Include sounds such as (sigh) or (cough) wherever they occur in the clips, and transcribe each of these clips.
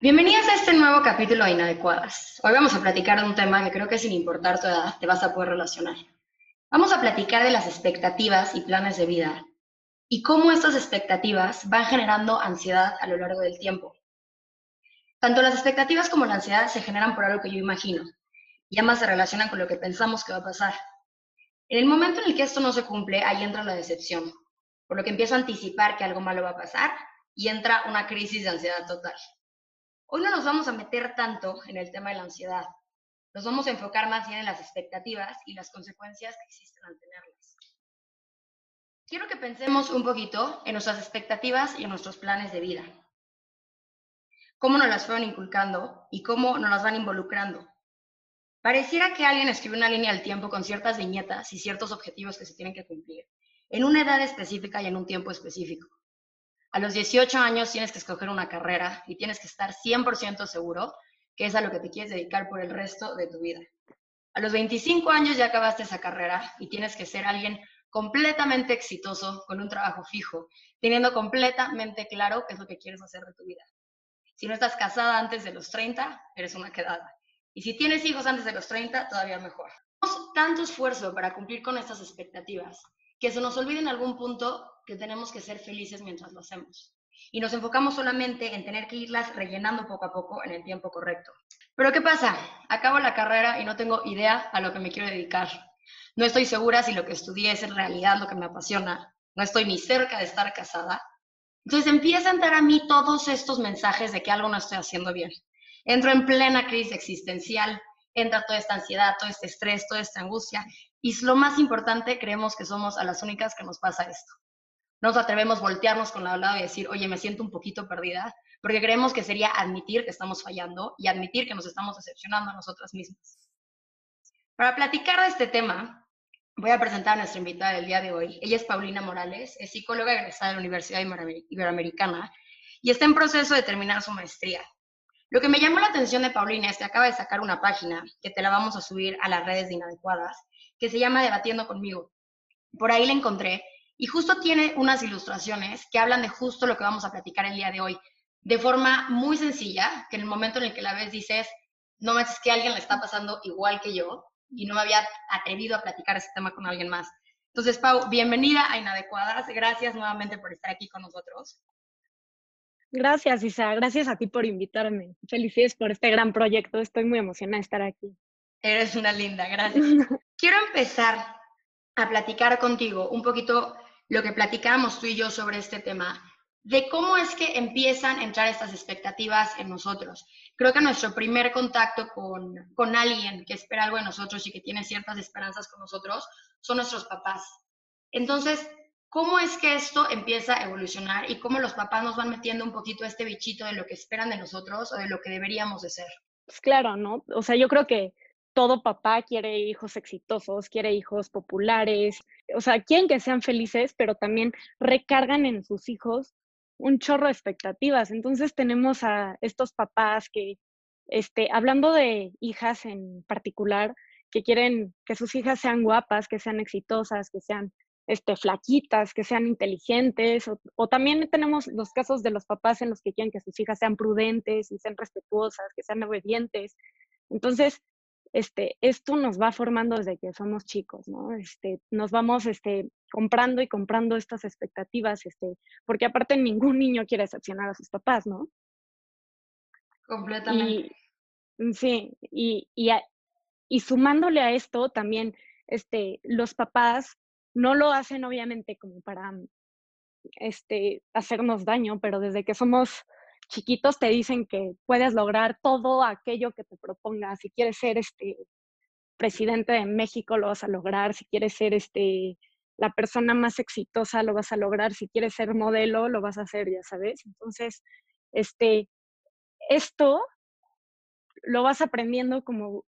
Bienvenidas a este nuevo capítulo de Inadecuadas. Hoy vamos a platicar de un tema que creo que sin importar tu edad te vas a poder relacionar. Vamos a platicar de las expectativas y planes de vida y cómo estas expectativas van generando ansiedad a lo largo del tiempo. Tanto las expectativas como la ansiedad se generan por algo que yo imagino y ambas se relacionan con lo que pensamos que va a pasar. En el momento en el que esto no se cumple, ahí entra la decepción, por lo que empiezo a anticipar que algo malo va a pasar y entra una crisis de ansiedad total. Hoy no nos vamos a meter tanto en el tema de la ansiedad. Nos vamos a enfocar más bien en las expectativas y las consecuencias que existen al tenerlas. Quiero que pensemos un poquito en nuestras expectativas y en nuestros planes de vida. Cómo nos las fueron inculcando y cómo nos las van involucrando. Pareciera que alguien escribe una línea al tiempo con ciertas viñetas y ciertos objetivos que se tienen que cumplir, en una edad específica y en un tiempo específico. A los 18 años tienes que escoger una carrera y tienes que estar 100% seguro que es a lo que te quieres dedicar por el resto de tu vida. A los 25 años ya acabaste esa carrera y tienes que ser alguien completamente exitoso, con un trabajo fijo, teniendo completamente claro qué es lo que quieres hacer de tu vida. Si no estás casada antes de los 30, eres una quedada. Y si tienes hijos antes de los 30, todavía mejor. Tenemos tanto esfuerzo para cumplir con estas expectativas que se nos olvida en algún punto que tenemos que ser felices mientras lo hacemos. Y nos enfocamos solamente en tener que irlas rellenando poco a poco en el tiempo correcto. Pero ¿qué pasa? Acabo la carrera y no tengo idea a lo que me quiero dedicar. No estoy segura si lo que estudié es en realidad lo que me apasiona. No estoy ni cerca de estar casada. Entonces empiezan a entrar a mí todos estos mensajes de que algo no estoy haciendo bien. Entro en plena crisis existencial, entra toda esta ansiedad, todo este estrés, toda esta angustia. Y lo más importante, creemos que somos a las únicas que nos pasa esto nos atrevemos a voltearnos con la lado y decir, oye, me siento un poquito perdida, porque creemos que sería admitir que estamos fallando y admitir que nos estamos decepcionando a nosotras mismas. Para platicar de este tema, voy a presentar a nuestra invitada del día de hoy. Ella es Paulina Morales, es psicóloga egresada de la Universidad Iberoamericana y está en proceso de terminar su maestría. Lo que me llamó la atención de Paulina es que acaba de sacar una página que te la vamos a subir a las redes de Inadecuadas, que se llama Debatiendo conmigo. Por ahí la encontré y justo tiene unas ilustraciones que hablan de justo lo que vamos a platicar el día de hoy, de forma muy sencilla, que en el momento en el que la ves dices, no me es que a alguien le está pasando igual que yo y no me había atrevido a platicar ese tema con alguien más. Entonces, Pau, bienvenida a Inadecuadas. Gracias nuevamente por estar aquí con nosotros. Gracias, Isa. Gracias a ti por invitarme. Felicidades por este gran proyecto. Estoy muy emocionada de estar aquí. Eres una linda, gracias. (laughs) Quiero empezar a platicar contigo un poquito lo que platicábamos tú y yo sobre este tema, de cómo es que empiezan a entrar estas expectativas en nosotros. Creo que nuestro primer contacto con, con alguien que espera algo de nosotros y que tiene ciertas esperanzas con nosotros son nuestros papás. Entonces, ¿cómo es que esto empieza a evolucionar y cómo los papás nos van metiendo un poquito este bichito de lo que esperan de nosotros o de lo que deberíamos de ser? Pues claro, ¿no? O sea, yo creo que todo papá quiere hijos exitosos, quiere hijos populares, o sea, quieren que sean felices, pero también recargan en sus hijos un chorro de expectativas. Entonces tenemos a estos papás que, este, hablando de hijas en particular, que quieren que sus hijas sean guapas, que sean exitosas, que sean este, flaquitas, que sean inteligentes, o, o, también tenemos los casos de los papás en los que quieren que sus hijas sean prudentes y sean respetuosas, que sean obedientes. Entonces, este, esto nos va formando desde que somos chicos, ¿no? Este, nos vamos este, comprando y comprando estas expectativas, este, porque aparte ningún niño quiere decepcionar a sus papás, ¿no? Completamente. Mm, sí, y, y, y sumándole a esto también, este, los papás no lo hacen obviamente como para este, hacernos daño, pero desde que somos chiquitos te dicen que puedes lograr todo aquello que te propongas. Si quieres ser este presidente de México, lo vas a lograr. Si quieres ser este la persona más exitosa, lo vas a lograr. Si quieres ser modelo, lo vas a hacer, ya sabes. Entonces, este, esto lo vas aprendiendo como,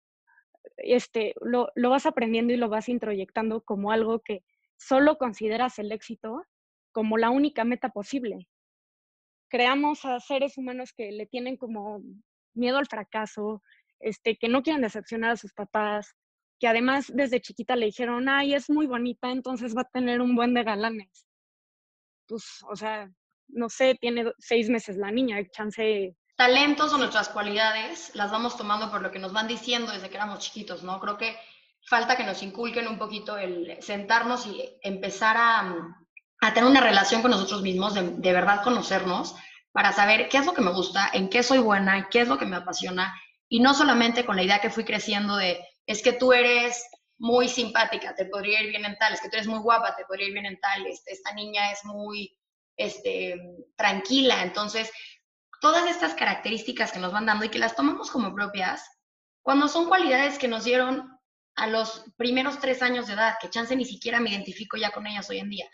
este, lo, lo vas aprendiendo y lo vas introyectando como algo que solo consideras el éxito como la única meta posible. Creamos a seres humanos que le tienen como miedo al fracaso, este, que no quieren decepcionar a sus papás, que además desde chiquita le dijeron, ay, es muy bonita, entonces va a tener un buen de galanes. Pues, o sea, no sé, tiene seis meses la niña, chance. Talentos o nuestras cualidades las vamos tomando por lo que nos van diciendo desde que éramos chiquitos, ¿no? Creo que falta que nos inculquen un poquito el sentarnos y empezar a, a tener una relación con nosotros mismos, de, de, verdad conocernos, para saber qué es lo que me gusta, en qué soy buena, qué es lo que me apasiona, y no solamente con la idea que fui creciendo de, es que tú eres muy simpática, te podría ir bien en tal, es que tú eres muy guapa, te podría ir bien en tal, este, esta niña es muy este, tranquila, entonces todas estas características que nos van dando y que las tomamos como propias, cuando son cualidades que nos dieron a los primeros tres años de edad, que chance ni siquiera me identifico ya con ellas hoy en día.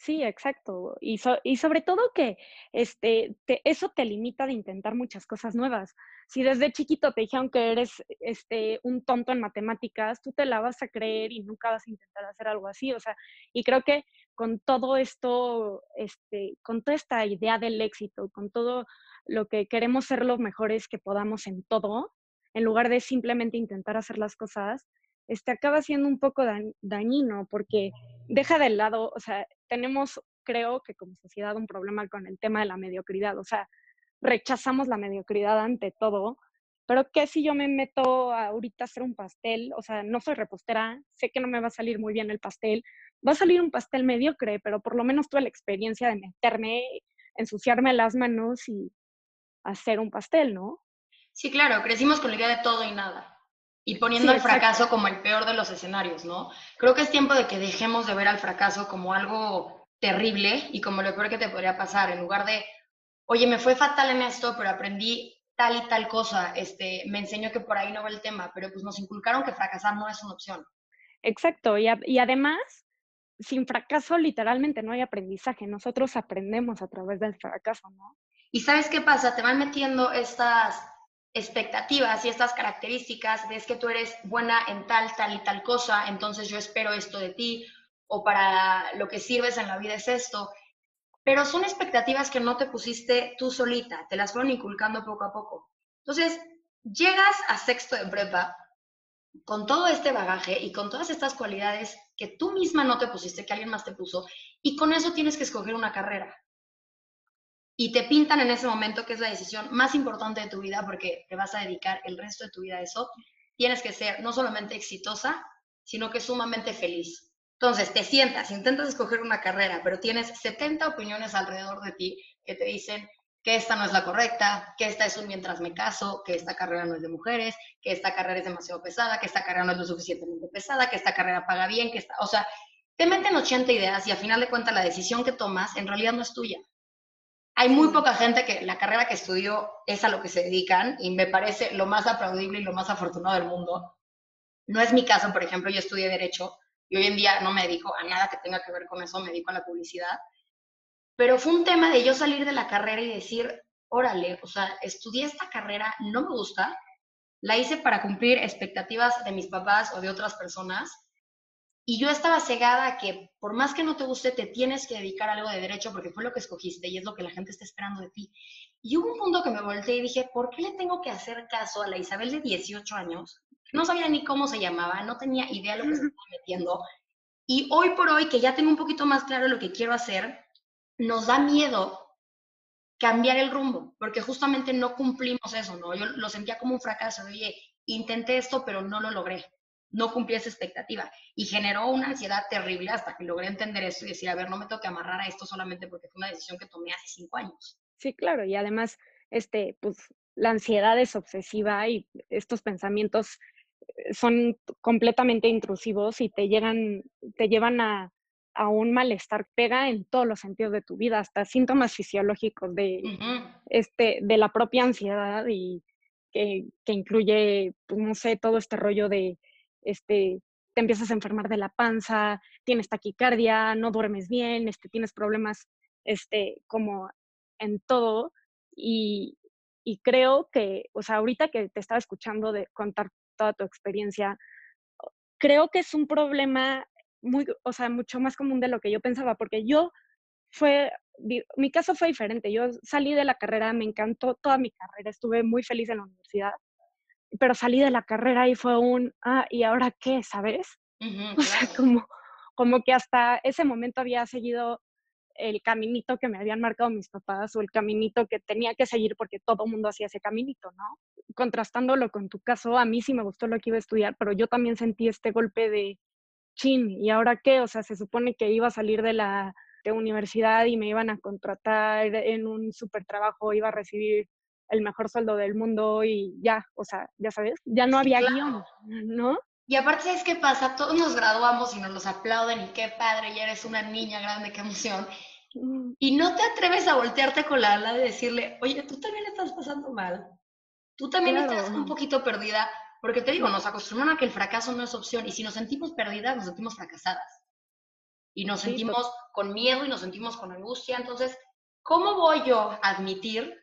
Sí, exacto. Y, y sobre todo que este, eso te limita de intentar muchas cosas nuevas. Si desde chiquito te dijeron que eres este, un tonto en matemáticas, tú te la vas a creer y nunca vas a intentar hacer algo así. O sea, y creo que con todo esto, este, con toda esta idea del éxito, con todo lo que queremos ser los mejores que podamos en todo, en lugar de simplemente intentar hacer las cosas, este, acaba siendo un poco dañino porque deja de lado, o sea, tenemos, creo que como sociedad, un problema con el tema de la mediocridad, o sea, rechazamos la mediocridad ante todo, pero ¿qué si yo me meto ahorita a hacer un pastel? O sea, no soy repostera, sé que no me va a salir muy bien el pastel, va a salir un pastel mediocre, pero por lo menos tuve la experiencia de meterme, ensuciarme las manos y hacer un pastel, ¿no? Sí, claro, crecimos con la idea de todo y nada y poniendo el fracaso como el peor de los escenarios, ¿no? Creo que es tiempo de que dejemos de ver al fracaso como algo terrible y como lo peor que te podría pasar, en lugar de, oye, me fue fatal en esto, pero aprendí tal y tal cosa, este, me enseñó que por ahí no va el tema, pero pues nos inculcaron que fracasar no es una opción. Exacto, y, y además, sin fracaso literalmente no hay aprendizaje, nosotros aprendemos a través del fracaso, ¿no? Y sabes qué pasa, te van metiendo estas expectativas y estas características, ves que tú eres buena en tal, tal y tal cosa, entonces yo espero esto de ti, o para lo que sirves en la vida es esto, pero son expectativas que no te pusiste tú solita, te las fueron inculcando poco a poco. Entonces, llegas a sexto de prepa con todo este bagaje y con todas estas cualidades que tú misma no te pusiste, que alguien más te puso, y con eso tienes que escoger una carrera y te pintan en ese momento que es la decisión más importante de tu vida porque te vas a dedicar el resto de tu vida a eso, tienes que ser no solamente exitosa, sino que sumamente feliz. Entonces, te sientas, intentas escoger una carrera, pero tienes 70 opiniones alrededor de ti que te dicen que esta no es la correcta, que esta es un mientras me caso, que esta carrera no es de mujeres, que esta carrera es demasiado pesada, que esta carrera no es lo suficientemente pesada, que esta carrera paga bien, que esta, o sea, te meten 80 ideas y al final de cuentas la decisión que tomas en realidad no es tuya. Hay muy poca gente que la carrera que estudió es a lo que se dedican y me parece lo más aplaudible y lo más afortunado del mundo. No es mi caso, por ejemplo, yo estudié Derecho y hoy en día no me dedico a nada que tenga que ver con eso, me dedico a la publicidad. Pero fue un tema de yo salir de la carrera y decir, órale, o sea, estudié esta carrera, no me gusta, la hice para cumplir expectativas de mis papás o de otras personas y yo estaba cegada a que por más que no te guste, te tienes que dedicar a algo de derecho porque fue lo que escogiste y es lo que la gente está esperando de ti. Y hubo un punto que me volteé y dije, ¿por qué le tengo que hacer caso a la Isabel de 18 años? No sabía ni cómo se llamaba, no tenía idea de lo que se estaba metiendo. Y hoy por hoy, que ya tengo un poquito más claro lo que quiero hacer, nos da miedo cambiar el rumbo, porque justamente no cumplimos eso, ¿no? Yo lo sentía como un fracaso, oye, intenté esto, pero no lo logré no cumplí esa expectativa y generó una ansiedad terrible hasta que logré entender eso y decir, a ver, no me tengo que amarrar a esto solamente porque fue una decisión que tomé hace cinco años. Sí, claro, y además, este, pues la ansiedad es obsesiva y estos pensamientos eh, son completamente intrusivos y te llegan, te llevan a, a un malestar, pega en todos los sentidos de tu vida, hasta síntomas fisiológicos de, este, de la propia ansiedad y que, que incluye, pues, no sé, todo este rollo de este, te empiezas a enfermar de la panza, tienes taquicardia, no duermes bien, este, tienes problemas este, como en todo y, y creo que, o sea, ahorita que te estaba escuchando de contar toda tu experiencia, creo que es un problema muy, o sea, mucho más común de lo que yo pensaba, porque yo fue, mi caso fue diferente. Yo salí de la carrera, me encantó toda mi carrera, estuve muy feliz en la universidad, pero salí de la carrera y fue un, ah, ¿y ahora qué? ¿Sabes? (laughs) o sea, como, como que hasta ese momento había seguido el caminito que me habían marcado mis papás o el caminito que tenía que seguir porque todo el mundo hacía ese caminito, ¿no? Contrastándolo con tu caso, a mí sí me gustó lo que iba a estudiar, pero yo también sentí este golpe de chin, ¿y ahora qué? O sea, se supone que iba a salir de la de universidad y me iban a contratar en un super trabajo, iba a recibir el mejor sueldo del mundo y ya, o sea, ya sabes, ya no había guion, ¿no? Y aparte, ¿sabes qué pasa? Todos nos graduamos y nos los aplauden y qué padre, ya eres una niña grande, qué emoción. Y no te atreves a voltearte con la ala de decirle, oye, tú también estás pasando mal. Tú también estás un poquito perdida, porque te digo, nos acostumbraron a que el fracaso no es opción y si nos sentimos perdidas, nos sentimos fracasadas. Y nos sentimos con miedo y nos sentimos con angustia. Entonces, ¿cómo voy yo a admitir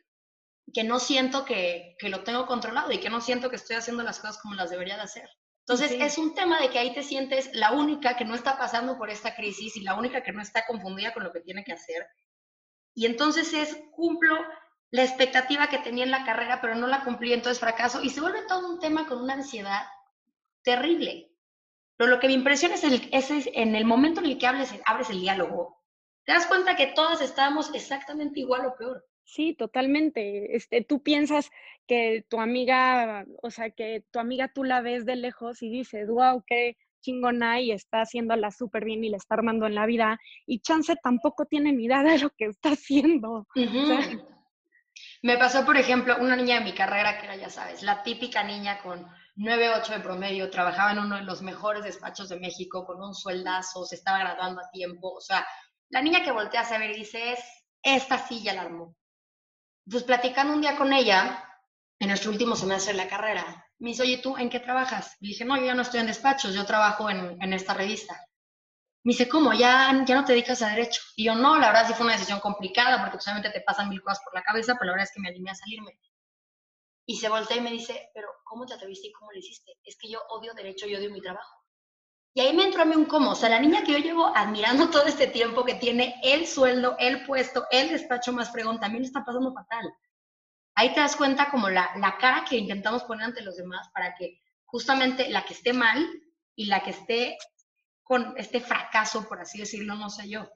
que no siento que, que lo tengo controlado y que no siento que estoy haciendo las cosas como las debería de hacer? Entonces, es un tema de que ahí te sientes la única que no está pasando por esta crisis y la única que no está confundida con lo que tiene que hacer. Y entonces es, cumplo la expectativa que tenía en la carrera, pero no la cumplí, entonces fracaso. Y se vuelve todo un tema con una ansiedad terrible. Pero lo que me impresiona es, el, es en el momento en el que hables, abres el diálogo, te das cuenta que todas estábamos exactamente igual o peor. Sí, totalmente. Este, tú piensas que tu amiga, o sea, que tu amiga tú la ves de lejos y dices, wow, qué chingona y está haciéndola súper bien y le está armando en la vida. Y Chance tampoco tiene ni idea de lo que está haciendo. Me pasó, por ejemplo, una niña de mi carrera que era, ya sabes, la típica niña con 9.8 de promedio, trabajaba en uno de los mejores despachos de México con un sueldazo, se estaba graduando a tiempo. O sea, la niña que voltea a saber y dice, es, esta silla la armó pues platicando un día con ella, en nuestro último semestre de la carrera, me dice, oye, ¿tú en qué trabajas? Le dije, no, yo ya no estoy en despachos, yo trabajo en, en esta revista. Me dice, ¿cómo? ¿Ya, ¿Ya no te dedicas a derecho? Y yo, no, la verdad sí fue una decisión complicada, porque obviamente te pasan mil cosas por la cabeza, pero la verdad es que me animé a salirme. Y se voltea y me dice, pero ¿cómo te atreviste y cómo lo hiciste? Es que yo odio derecho y odio mi trabajo. Y ahí me entró a mí un cómo. O sea, la niña que yo llevo admirando todo este tiempo, que tiene el sueldo, el puesto, el despacho más fregón, también está pasando fatal. Ahí te das cuenta como la, la cara que intentamos poner ante los demás para que justamente la que esté mal y la que esté con este fracaso, por así decirlo, no sé yo.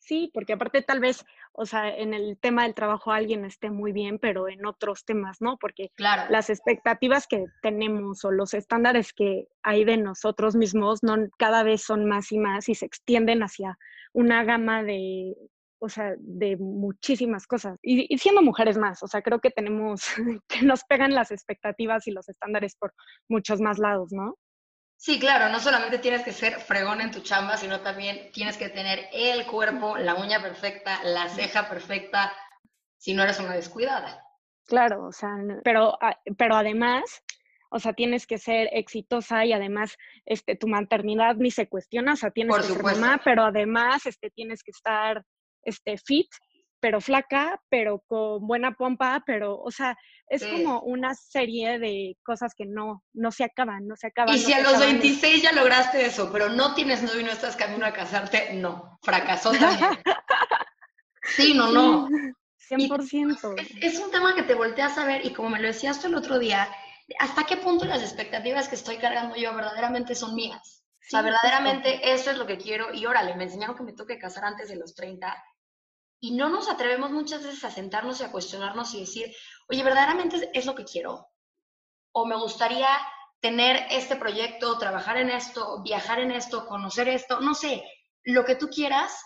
Sí, porque aparte tal vez, o sea, en el tema del trabajo alguien esté muy bien, pero en otros temas no, porque claro. las expectativas que tenemos o los estándares que hay de nosotros mismos no cada vez son más y más y se extienden hacia una gama de, o sea, de muchísimas cosas. Y, y siendo mujeres más, o sea, creo que tenemos (laughs) que nos pegan las expectativas y los estándares por muchos más lados, ¿no? Sí, claro, no solamente tienes que ser fregón en tu chamba, sino también tienes que tener el cuerpo, la uña perfecta, la ceja perfecta, si no eres una descuidada. Claro, o sea, pero, ah, pero además, o sea, tienes que ser exitosa y además, este, tu maternidad ni se cuestiona, o sea, tienes que ser mamá, pero además, este, tienes que estar, este, fit pero flaca, pero con buena pompa, pero, o sea, es como una serie de cosas que no, no se acaban, no se acaban. Y si a los 26 ya lograste eso, pero no tienes novio y no estás camino a casarte, no, fracasó también. (laughs) sí, no, no. 100%. es, un tema que te volteas a ver y como me lo decías tú el otro día, ¿hasta qué punto las expectativas que estoy cargando yo verdaderamente son mías? o sea, verdaderamente eso es lo que quiero y órale, me enseñaron que me toque casar antes de los 30 y no nos atrevemos muchas veces a sentarnos y a cuestionarnos y decir, oye, ¿verdaderamente es lo que quiero? ¿O me gustaría tener este proyecto, trabajar en esto, viajar en esto, conocer esto, no sé, lo que tú quieras,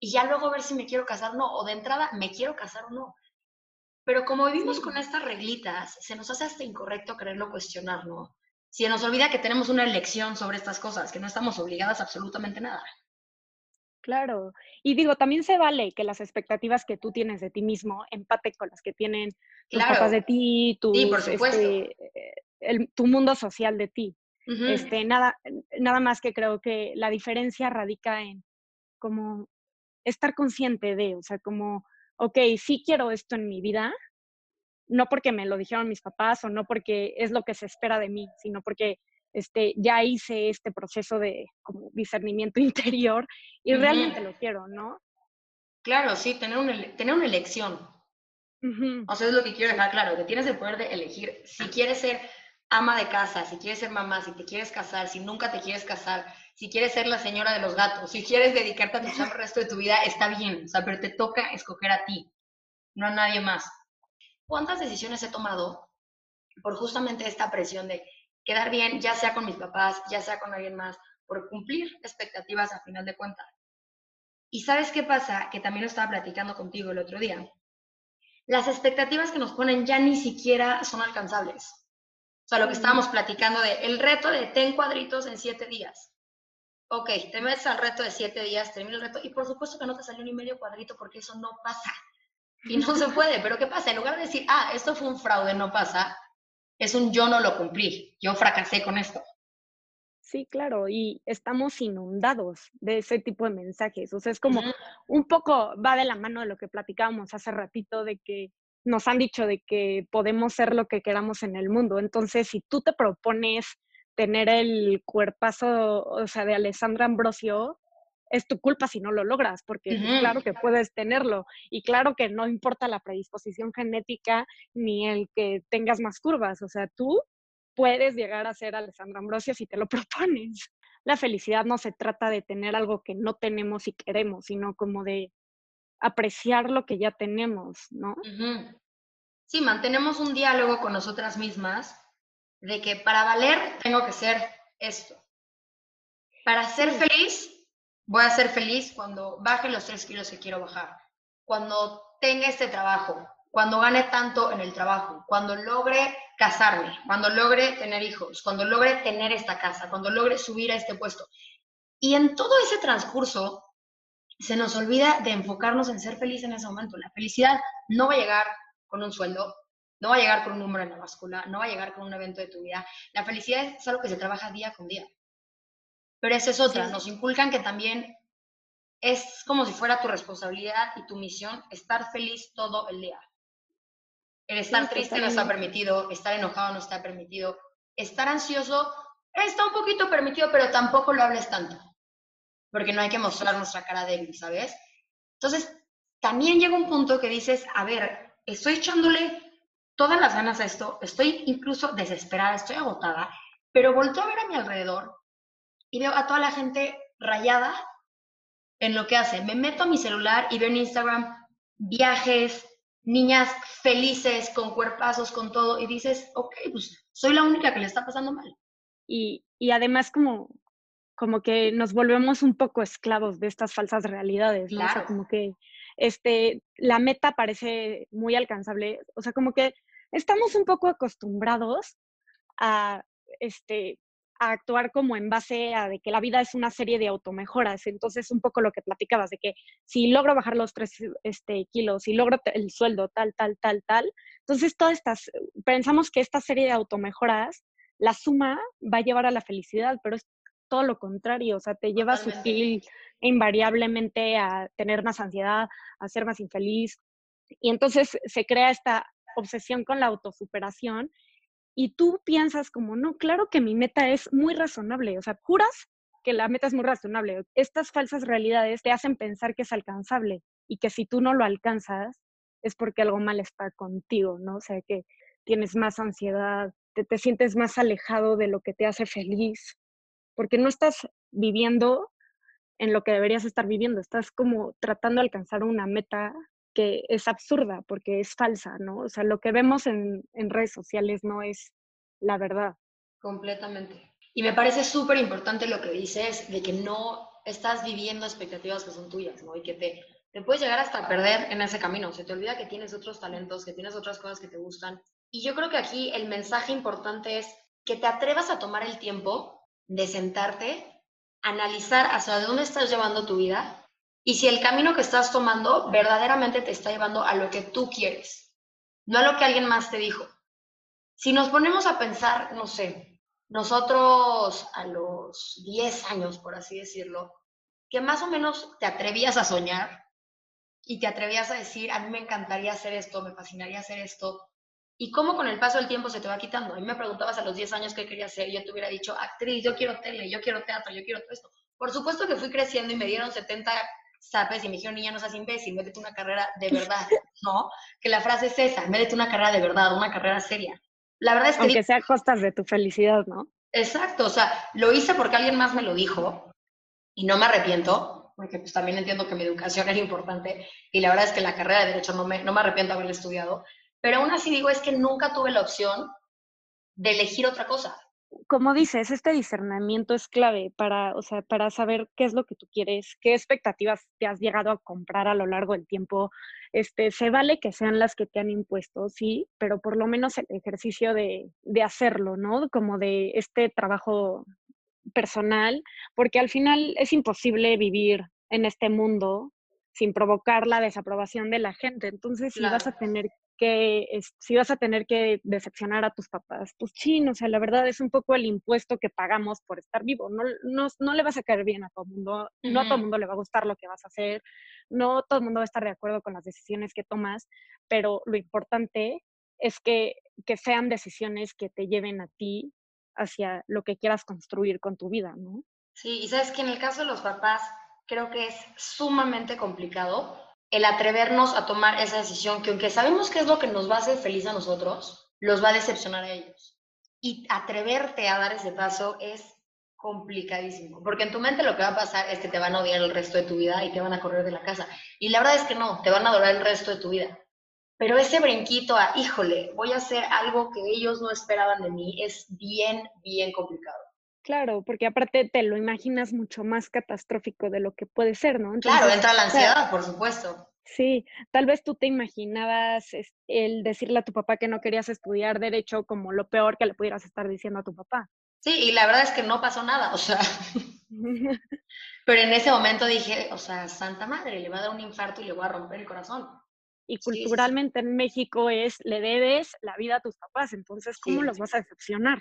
y ya luego ver si me quiero casar o no, o de entrada, me quiero casar o no. Pero como vivimos con estas reglitas, se nos hace hasta incorrecto quererlo cuestionar, ¿no? Si nos olvida que tenemos una elección sobre estas cosas, que no estamos obligadas a absolutamente nada. Claro. Y digo, también se vale que las expectativas que tú tienes de ti mismo empate con las que tienen tus papás de ti, tu, este, el, tu mundo social de ti. este, nada, nada más que creo que la diferencia radica en como estar consciente de, o sea, como ok, sí quiero esto en mi vida, no porque me lo dijeron mis papás o no porque es lo que se espera de mí, sino porque este, ya hice este proceso de como discernimiento (laughs) interior y realmente lo quiero, ¿no? Claro, sí, tener, un, tener una elección. O sea, es lo que quiero dejar claro, que tienes el poder de elegir si quieres ser ama de casa, si quieres ser mamá, si te quieres casar, si nunca te quieres casar, si quieres ser la señora de los gatos, si quieres dedicarte a tu el (laughs) resto de tu vida, está bien, o sea, pero te toca escoger a ti, no a nadie más. ¿Cuántas decisiones he tomado por justamente esta presión de quedar bien, ya sea con mis papás, ya sea con alguien más, por cumplir expectativas a final de cuentas? Y sabes qué pasa, que también lo estaba platicando contigo el otro día. Las expectativas que nos ponen ya ni siquiera son alcanzables. O sea, lo que estábamos platicando de el reto de ten cuadritos en siete días ok, te metes al reto de siete días, termina el reto, y por supuesto que no te salió ni medio cuadrito porque eso no pasa. Y no se puede, pero ¿qué pasa? En lugar de decir, ah, esto fue un fraude, no pasa, es un yo no lo cumplí, yo fracasé con esto. Sí, claro, y estamos inundados de ese tipo de mensajes. O sea, es como un poco va de la mano de lo que platicábamos hace ratito, de que nos han dicho de que podemos ser lo que queramos en el mundo. Entonces, si tú te propones tener el cuerpazo, o sea, de Alessandra Ambrosio, es tu culpa si no lo logras, porque claro que puedes tenerlo y claro que no importa la predisposición genética ni el que tengas más curvas, o sea, tú puedes llegar a ser Alessandra Ambrosio si te lo (laughs) propones. La felicidad no se trata de tener algo que no tenemos y queremos, sino como de apreciar lo que ya tenemos, ¿no? Sí, mantenemos un diálogo con nosotras mismas de que para valer tengo que ser esto. Para ser feliz, voy a ser feliz cuando baje los tres kilos que quiero bajar, cuando tenga este trabajo, cuando gane tanto en el trabajo, cuando logre casarme, cuando logre tener hijos, cuando logre tener esta casa, cuando logre subir a este puesto. Y en todo ese transcurso se nos olvida de enfocarnos en ser feliz en ese momento. La felicidad no va a llegar con un sueldo, no va a llegar con un número en la báscula, no va a llegar con un evento de tu vida. La felicidad es algo que se trabaja día con día. Pero esa es otra, nos inculcan que también es como si fuera tu responsabilidad y tu misión estar feliz todo el día. El estar triste no está permitido, estar enojado no está permitido, estar ansioso está un poquito permitido, pero tampoco lo hables tanto, porque no hay que mostrar nuestra cara débil, ¿sabes? Entonces, también llega un punto que dices, a ver, estoy echándole todas las ganas a esto, estoy incluso desesperada, estoy agotada, pero volteo a ver a mi alrededor y veo a toda la gente rayada en lo que hace. Me meto a mi celular y veo en Instagram viajes, niñas felices, con cuerpazos, con todo, y dices, ok, pues soy la única que le está pasando mal. Y, y además como, como que nos volvemos un poco esclavos de estas falsas realidades, ¿no? O sea, como que este, la meta parece muy alcanzable, o sea, como que estamos un poco acostumbrados a, este, a actuar como en base a de que la vida es una serie de automejoras. Entonces, un poco lo que platicabas, de que si logro bajar los tres este, kilos, si logro el sueldo tal, tal, tal, tal, entonces todas estas, pensamos que esta serie de automejoras, la suma va a llevar a la felicidad, pero es todo lo contrario, o sea, te lleva sutil invariablemente a tener más ansiedad, a ser más infeliz. Y entonces se crea esta obsesión con la autosuperación y tú piensas como, no, claro que mi meta es muy razonable, o sea, juras que la meta es muy razonable. Estas falsas realidades te hacen pensar que es alcanzable y que si tú no lo alcanzas es porque algo mal está contigo, ¿no? O sea, que tienes más ansiedad, te, te sientes más alejado de lo que te hace feliz, porque no estás viviendo en lo que deberías estar viviendo, estás como tratando de alcanzar una meta es absurda porque es falsa, ¿no? O sea, lo que vemos en, en redes sociales no es la verdad. Completamente. Y me parece súper importante lo que dices de que no estás viviendo expectativas que son tuyas, ¿no? Y que te, te puedes llegar hasta perder en ese camino. Se te olvida que tienes otros talentos, que tienes otras cosas que te gustan. Y yo creo que aquí el mensaje importante es que te atrevas a tomar el tiempo de sentarte, analizar hacia dónde estás llevando tu vida y si el camino que estás tomando verdaderamente te está llevando a lo que tú quieres, no a lo que alguien más te dijo. Si nos ponemos a pensar, no sé, nosotros a los 10 años, por así decirlo, que más o menos te atrevías a soñar y te atrevías a decir, a mí me encantaría hacer esto, me fascinaría hacer esto, y cómo con el paso del tiempo se te va quitando. A mí me preguntabas a los 10 años qué quería hacer, yo te hubiera dicho, actriz, yo quiero tele, yo quiero teatro, yo quiero todo esto. Por supuesto que fui creciendo y me dieron 70 zapes y me dijeron, niña, no seas imbécil, métete una carrera de verdad, (laughs) ¿no? Que la frase es esa, métete una carrera de verdad, una carrera seria. La verdad es que... Aunque sea a costas de tu felicidad, ¿no? Exacto, o sea, lo hice porque alguien más me lo dijo y no me arrepiento, porque pues también entiendo que mi educación era importante y la verdad es que la carrera de Derecho no me, no me arrepiento de haberla estudiado, pero aún así digo, es que nunca tuve la opción de elegir otra cosa como dices, este discernimiento es clave para, o sea, para saber qué es lo que tú quieres, qué expectativas te has llegado a comprar a lo largo del tiempo. Este, se vale que sean las que te han impuesto, sí, pero por lo menos el ejercicio de, de hacerlo, ¿no? Como de este trabajo personal, porque al final es imposible vivir en este mundo sin provocar la desaprobación de la gente. Entonces, si vas a tener que si vas a tener que decepcionar a tus papás, pues sí, o sea, la verdad es un poco el impuesto que pagamos por estar vivo. No, no, no le vas a caer bien a todo el mundo, no a todo el mundo le va a gustar lo que vas a hacer, no todo el mundo va a estar de acuerdo con las decisiones que tomas, pero lo importante es que, que sean decisiones que te lleven a ti hacia lo que quieras construir con tu vida, ¿no? Sí, y sabes que en el caso de los papás creo que es sumamente complicado el atrevernos a tomar esa decisión que aunque sabemos que es lo que nos va a hacer feliz a nosotros, los va a decepcionar a ellos. Y atreverte a dar ese paso es complicadísimo, porque en tu mente lo que va a pasar es que te van a odiar el resto de tu vida y te van a correr de la casa. Y la verdad es que no, te van a adorar el resto de tu vida. Pero ese brinquito a, híjole, voy a hacer algo que ellos no esperaban de mí, es bien, bien complicado. Claro, porque aparte te lo imaginas mucho más catastrófico de lo que puede ser, ¿no? claro, entra la ansiedad, por supuesto. Sí, tal vez tú te imaginabas el decirle a tu papá que no querías estudiar derecho como lo peor que le pudieras estar diciendo a tu papá. Sí, y la verdad es que no pasó nada, o sea. (laughs) Pero en ese momento dije, o sea, Santa Madre, le va a dar un infarto y le voy a romper el corazón. Y culturalmente en México es, le debes la vida a tus papás, entonces, ¿cómo los vas a decepcionar?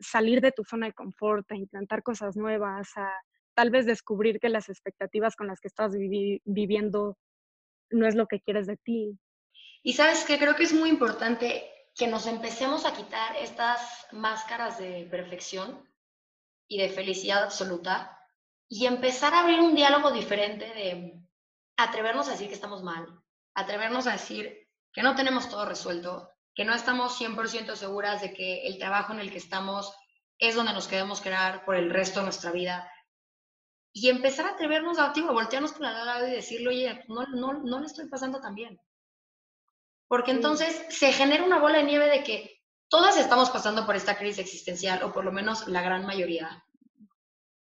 Salir de tu zona de confort, a intentar cosas nuevas, a tal vez descubrir que las expectativas con las que estás viviendo no es lo que quieres de ti. Y sabes que creo que es muy importante que nos empecemos a quitar estas máscaras de perfección y de felicidad absoluta y empezar a abrir un diálogo diferente de atrevernos a decir que estamos mal, atrevernos a decir que no tenemos todo resuelto, que no estamos 100% seguras de que el trabajo en el que estamos es donde nos queremos quedar por el resto de nuestra vida. Y empezar a atrevernos a, a voltearnos con la lado y decirle, oye, no, no, no le estoy pasando tan bien. Porque entonces se genera una bola de nieve de que todas estamos pasando por esta crisis existencial, o por lo menos la gran mayoría,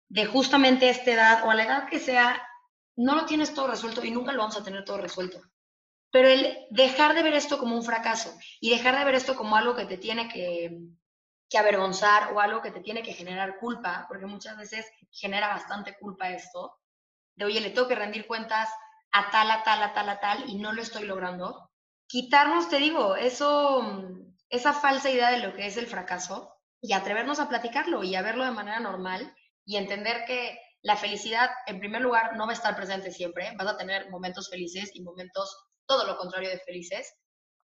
de justamente esta edad o a la edad que sea, no lo tienes todo resuelto y nunca lo vamos a tener todo resuelto. Pero el dejar de ver esto como un fracaso y dejar de ver esto como algo que te tiene que, avergonzar o algo que te tiene que generar culpa, porque muchas veces genera bastante culpa esto, de oye, le tengo que rendir cuentas a tal, a tal, a tal, a tal, y no lo estoy logrando. Quitarnos, te digo, eso, esa falsa idea de lo que es el fracaso y atrevernos a platicarlo y a verlo de manera normal y entender que la felicidad, en primer lugar, no va a estar presente siempre. Vas a tener momentos felices y momentos todo lo contrario de felices.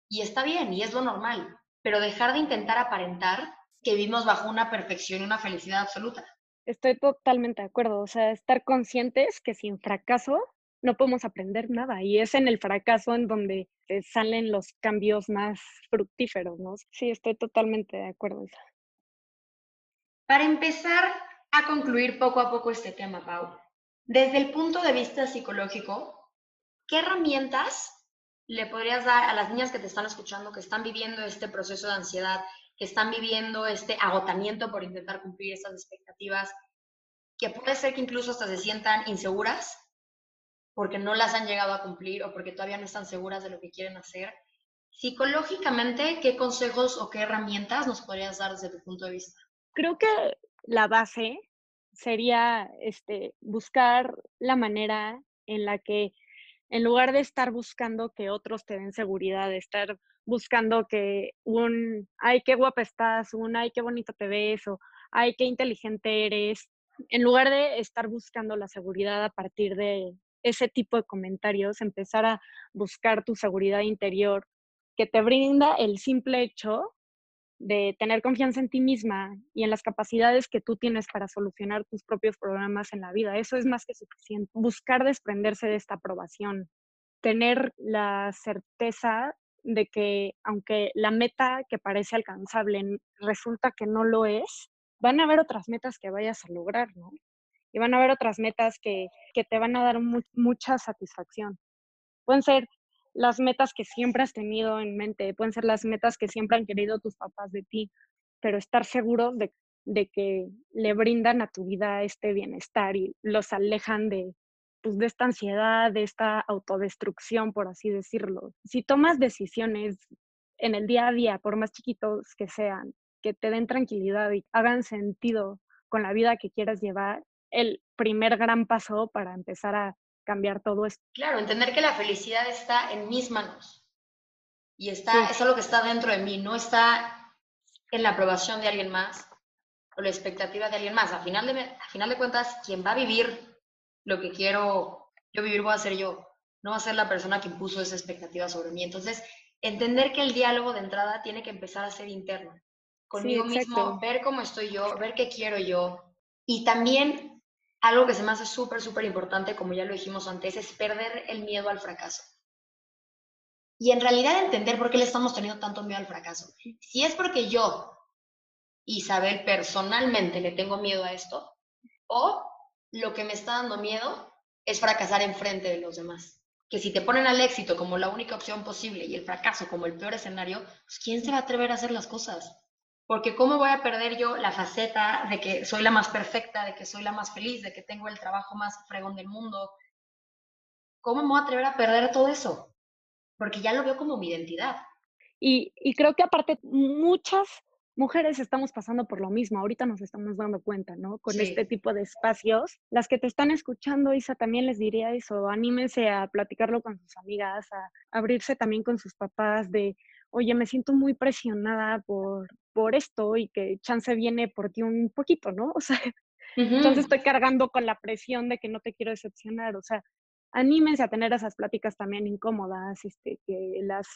Y está bien, y es lo normal, pero dejar de intentar aparentar que vivimos bajo una perfección y una felicidad absoluta. Estoy totalmente de acuerdo, o sea, estar conscientes que sin fracaso no podemos aprender nada y es en el fracaso en donde salen los cambios más fructíferos, ¿no? Sí, estoy totalmente de acuerdo. Para empezar a concluir poco a poco este tema, Pau, desde el punto de vista psicológico, ¿qué herramientas le podrías dar a las niñas que te están escuchando, que están viviendo este proceso de ansiedad, que están viviendo este agotamiento por intentar cumplir esas expectativas, que puede ser que incluso hasta se sientan inseguras porque no las han llegado a cumplir o porque todavía no están seguras de lo que quieren hacer. Psicológicamente, ¿qué consejos o qué herramientas nos podrías dar desde tu punto de vista? Creo que la base sería este, buscar la manera en la que en lugar de estar buscando que otros te den seguridad, de estar buscando que un, ay, qué guapa estás, un, ay, qué bonito te ves, o ay, qué inteligente eres, en lugar de estar buscando la seguridad a partir de ese tipo de comentarios, empezar a buscar tu seguridad interior, que te brinda el simple hecho de tener confianza en ti misma y en las capacidades que tú tienes para solucionar tus propios problemas en la vida. Eso es más que suficiente. Buscar desprenderse de esta aprobación, tener la certeza de que aunque la meta que parece alcanzable resulta que no lo es, van a haber otras metas que vayas a lograr, ¿no? Y van a haber otras metas que, te van a dar mucha satisfacción. Pueden ser las metas que siempre has tenido en mente, pueden ser las metas que siempre han querido tus papás de ti, pero estar seguros de, de que le brindan a tu vida este bienestar y los alejan de, pues, de esta ansiedad, de esta autodestrucción, por así decirlo. Si tomas decisiones en el día a día, por más chiquitos que sean, que te den tranquilidad y hagan sentido con la vida que quieras llevar, el primer gran paso para empezar a cambiar todo esto. Claro, entender que la felicidad está en mis manos y está, es algo que está dentro de mí, no está en la aprobación de alguien más o la expectativa de alguien más. A final de, a final de cuentas, quien va a vivir lo que quiero yo vivir voy a ser yo, no va a ser la persona que impuso esa expectativa sobre mí. Entonces, entender que el diálogo de entrada tiene que empezar a ser interno, conmigo mismo, ver cómo estoy yo, ver qué quiero yo y también algo que se me hace súper, súper importante, como ya lo dijimos antes, es perder el miedo al fracaso. Y en realidad entender por qué le estamos teniendo tanto miedo al fracaso. Si es porque yo, Isabel, personalmente le tengo miedo a esto, o lo que me está dando miedo es fracasar en frente de los demás. Que si te ponen al éxito como la única opción posible y el fracaso como el peor escenario, pues ¿quién se va a atrever a hacer las cosas? Porque ¿cómo voy a perder yo la faceta de que soy la más perfecta, de que soy la más feliz, de que tengo el trabajo más fregón del mundo? ¿Cómo me voy a atrever a perder todo eso? Porque ya lo veo como mi identidad. Y, y creo que aparte muchas mujeres estamos pasando por lo mismo, ahorita nos estamos dando cuenta, ¿no? Con este tipo de espacios. Las que te están escuchando, Isa, también les diría eso, anímense a platicarlo con sus amigas, a abrirse también con sus papás de, oye, me siento muy presionada por, por esto y que chance viene por ti un poquito, ¿no? O sea, entonces estoy cargando con la presión de que no te quiero decepcionar, o sea, anímense a tener esas pláticas también incómodas, este, que, las,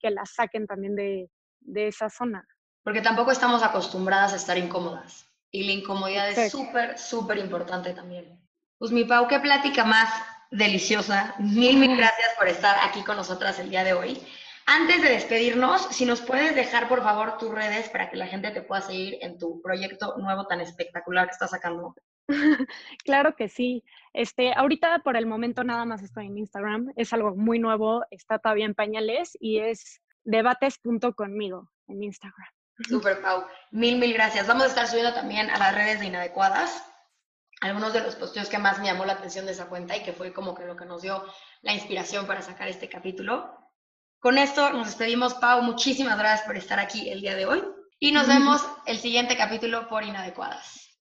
que las saquen también de, de esa zona. Porque tampoco estamos acostumbradas a estar incómodas y la incomodidad es súper, súper importante también. Pues mi Pau, qué plática más deliciosa. Mil, mil (laughs) gracias por estar aquí con nosotras el día de hoy. Antes de despedirnos, si nos puedes dejar por favor tus redes para que la gente te pueda seguir en tu proyecto nuevo tan espectacular que estás sacando. (laughs) claro que sí. Este, ahorita por el momento nada más estoy en Instagram. Es algo muy nuevo, está todavía en pañales y es debates.conmigo en Instagram. Super, Pau. Mil, mil gracias. Vamos a estar subiendo también a las redes de Inadecuadas algunos de los posteos que más me llamó la atención de esa cuenta y que fue como que lo que nos dio la inspiración para sacar este capítulo. Con esto nos despedimos, Pau. Muchísimas gracias por estar aquí el día de hoy y nos vemos el siguiente capítulo por Inadecuadas.